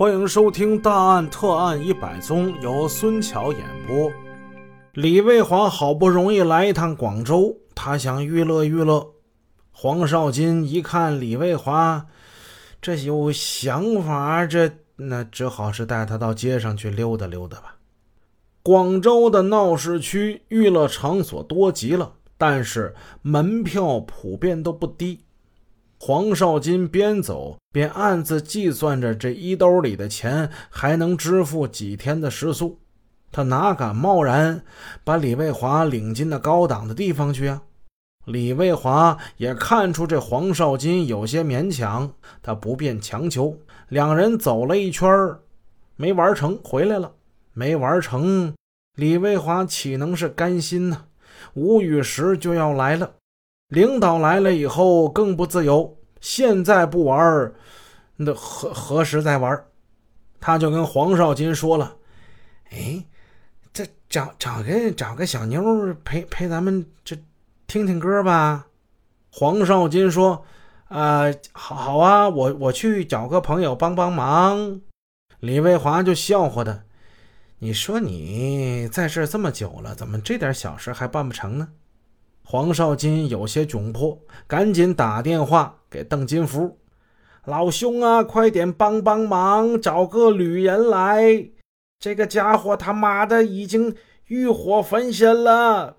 欢迎收听《大案特案一百宗》，由孙桥演播。李卫华好不容易来一趟广州，他想娱乐娱乐。黄少金一看李卫华这有想法，这那只好是带他到街上去溜达溜达吧。广州的闹市区娱乐场所多极了，但是门票普遍都不低。黄少金边走边暗自计算着，这衣兜里的钱还能支付几天的食宿。他哪敢贸然把李卫华领进那高档的地方去啊？李卫华也看出这黄少金有些勉强，他不便强求。两人走了一圈没玩成，回来了。没玩成，李卫华岂能是甘心呢？吴雨石就要来了。领导来了以后更不自由，现在不玩那何何时再玩？他就跟黄少金说了：“哎，这找找个找个小妞陪陪咱们这听听歌吧。”黄少金说：“啊，好好啊，我我去找个朋友帮帮忙。”李卫华就笑话他：“你说你在这这么久了，怎么这点小事还办不成呢？”黄少金有些窘迫，赶紧打电话给邓金福：“老兄啊，快点帮帮忙，找个女人来！这个家伙他妈的已经欲火焚身了。”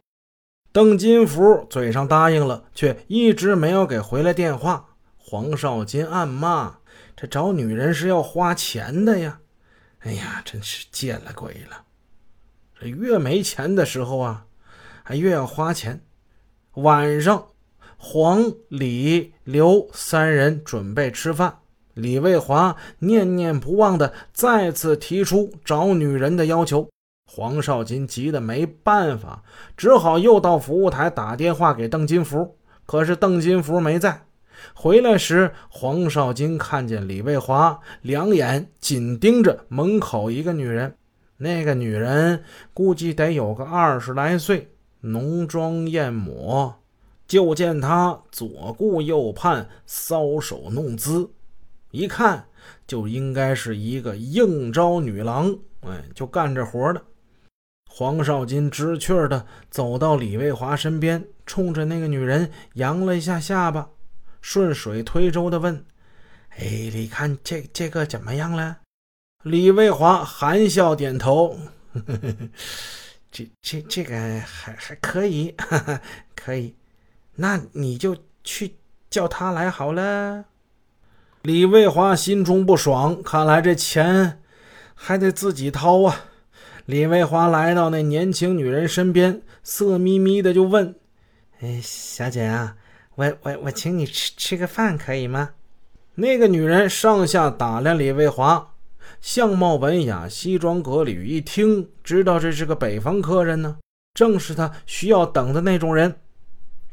邓金福嘴上答应了，却一直没有给回来电话。黄少金暗骂：“这找女人是要花钱的呀！哎呀，真是见了鬼了！这越没钱的时候啊，还越要花钱。”晚上，黄、李、刘三人准备吃饭。李卫华念念不忘的再次提出找女人的要求。黄少金急得没办法，只好又到服务台打电话给邓金福。可是邓金福没在。回来时，黄少金看见李卫华两眼紧盯着门口一个女人。那个女人估计得有个二十来岁。浓妆艳抹，就见他左顾右盼，搔首弄姿，一看就应该是一个应招女郎。哎，就干这活的。黄少金知趣的走到李卫华身边，冲着那个女人扬了一下下巴，顺水推舟的问：“哎，你看这这个怎么样了？”李卫华含笑点头。呵呵呵这这这个还还可以，哈哈，可以，那你就去叫他来好了。李卫华心中不爽，看来这钱还得自己掏啊。李卫华来到那年轻女人身边，色眯眯的就问：“哎，小姐啊，我我我请你吃吃个饭可以吗？”那个女人上下打量李卫华。相貌文雅，西装革履，一听知道这是个北方客人呢，正是他需要等的那种人。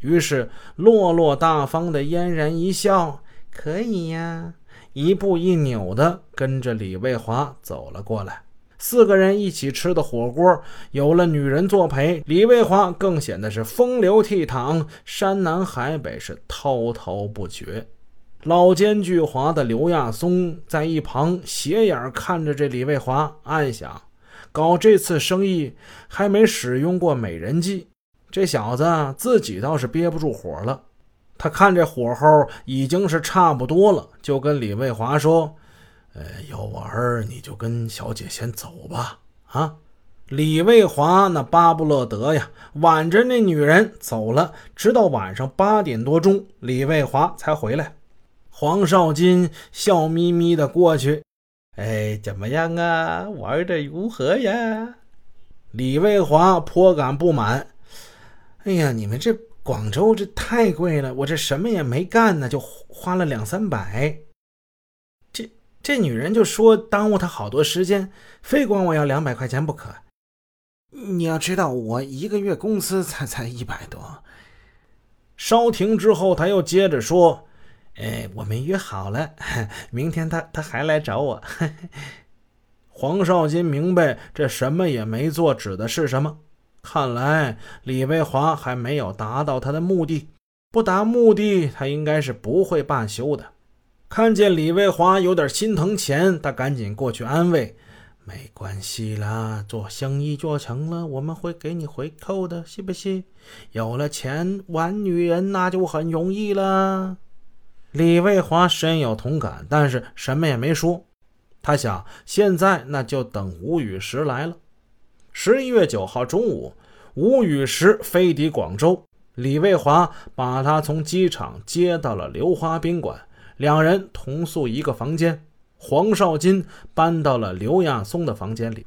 于是落落大方的嫣然一笑：“可以呀。”一步一扭的跟着李卫华走了过来。四个人一起吃的火锅，有了女人作陪，李卫华更显得是风流倜傥，山南海北是滔滔不绝。老奸巨猾的刘亚松在一旁斜眼看着这李卫华，暗想：搞这次生意还没使用过美人计，这小子自己倒是憋不住火了。他看这火候已经是差不多了，就跟李卫华说：“呃，要玩你就跟小姐先走吧。”啊，李卫华那巴不乐得呀，挽着那女人走了，直到晚上八点多钟，李卫华才回来。黄少金笑眯眯的过去，哎，怎么样啊？玩的如何呀？李卫华颇感不满。哎呀，你们这广州这太贵了，我这什么也没干呢，就花了两三百。这这女人就说耽误他好多时间，非管我要两百块钱不可。你要知道，我一个月工资才才一百多。稍停之后，他又接着说。哎，我们约好了，明天他他还来找我。黄少金明白这什么也没做指的是什么，看来李卫华还没有达到他的目的，不达目的他应该是不会罢休的。看见李卫华有点心疼钱，他赶紧过去安慰：“没关系啦，做生意做成了，我们会给你回扣的，是不是？有了钱玩女人那就很容易了。”李卫华深有同感，但是什么也没说。他想，现在那就等吴雨石来了。十一月九号中午，吴雨石飞抵广州，李卫华把他从机场接到了流花宾馆，两人同宿一个房间。黄少金搬到了刘亚松的房间里。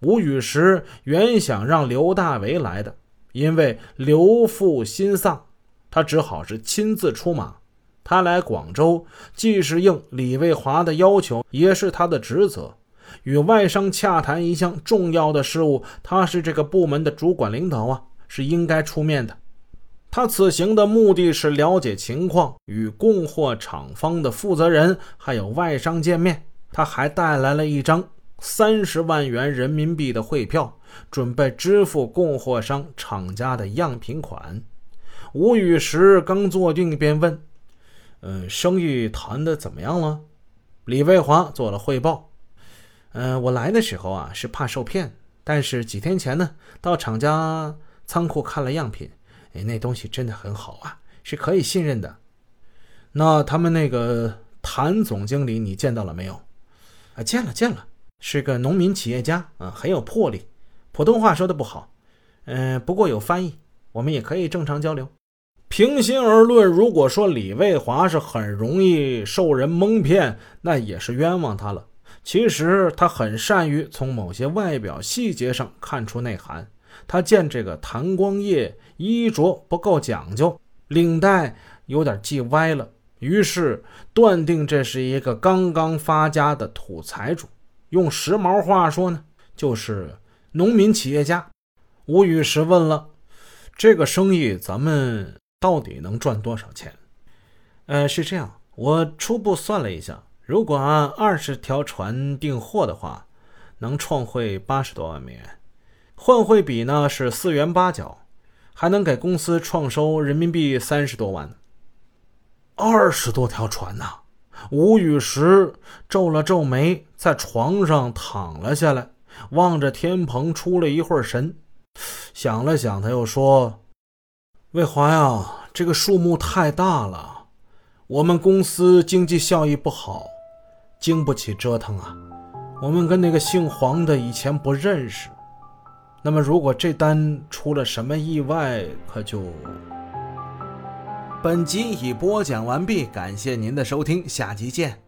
吴雨石原想让刘大为来的，因为刘父心丧，他只好是亲自出马。他来广州，既是应李卫华的要求，也是他的职责。与外商洽谈一项重要的事务，他是这个部门的主管领导啊，是应该出面的。他此行的目的是了解情况，与供货厂方的负责人还有外商见面。他还带来了一张三十万元人民币的汇票，准备支付供货商厂家的样品款。吴雨石刚坐定，便问。嗯，生意谈的怎么样了？李卫华做了汇报。嗯，我来的时候啊是怕受骗，但是几天前呢到厂家仓库看了样品，哎，那东西真的很好啊，是可以信任的。那他们那个谭总经理你见到了没有？啊，见了见了，是个农民企业家啊，很有魄力，普通话说的不好，嗯，不过有翻译，我们也可以正常交流。平心而论，如果说李卫华是很容易受人蒙骗，那也是冤枉他了。其实他很善于从某些外表细节上看出内涵。他见这个谭光业衣着不够讲究，领带有点系歪了，于是断定这是一个刚刚发家的土财主。用时髦话说呢，就是农民企业家。吴语石问了：“这个生意咱们？”到底能赚多少钱？呃，是这样，我初步算了一下，如果按二十条船订货的话，能创汇八十多万美元，换汇比呢是四元八角，还能给公司创收人民币三十多万。二十多条船呐！吴雨石皱了皱眉，在床上躺了下来，望着天棚出了一会儿神，想了想，他又说。魏华呀，这个数目太大了，我们公司经济效益不好，经不起折腾啊。我们跟那个姓黄的以前不认识，那么如果这单出了什么意外，可就……本集已播讲完毕，感谢您的收听，下集见。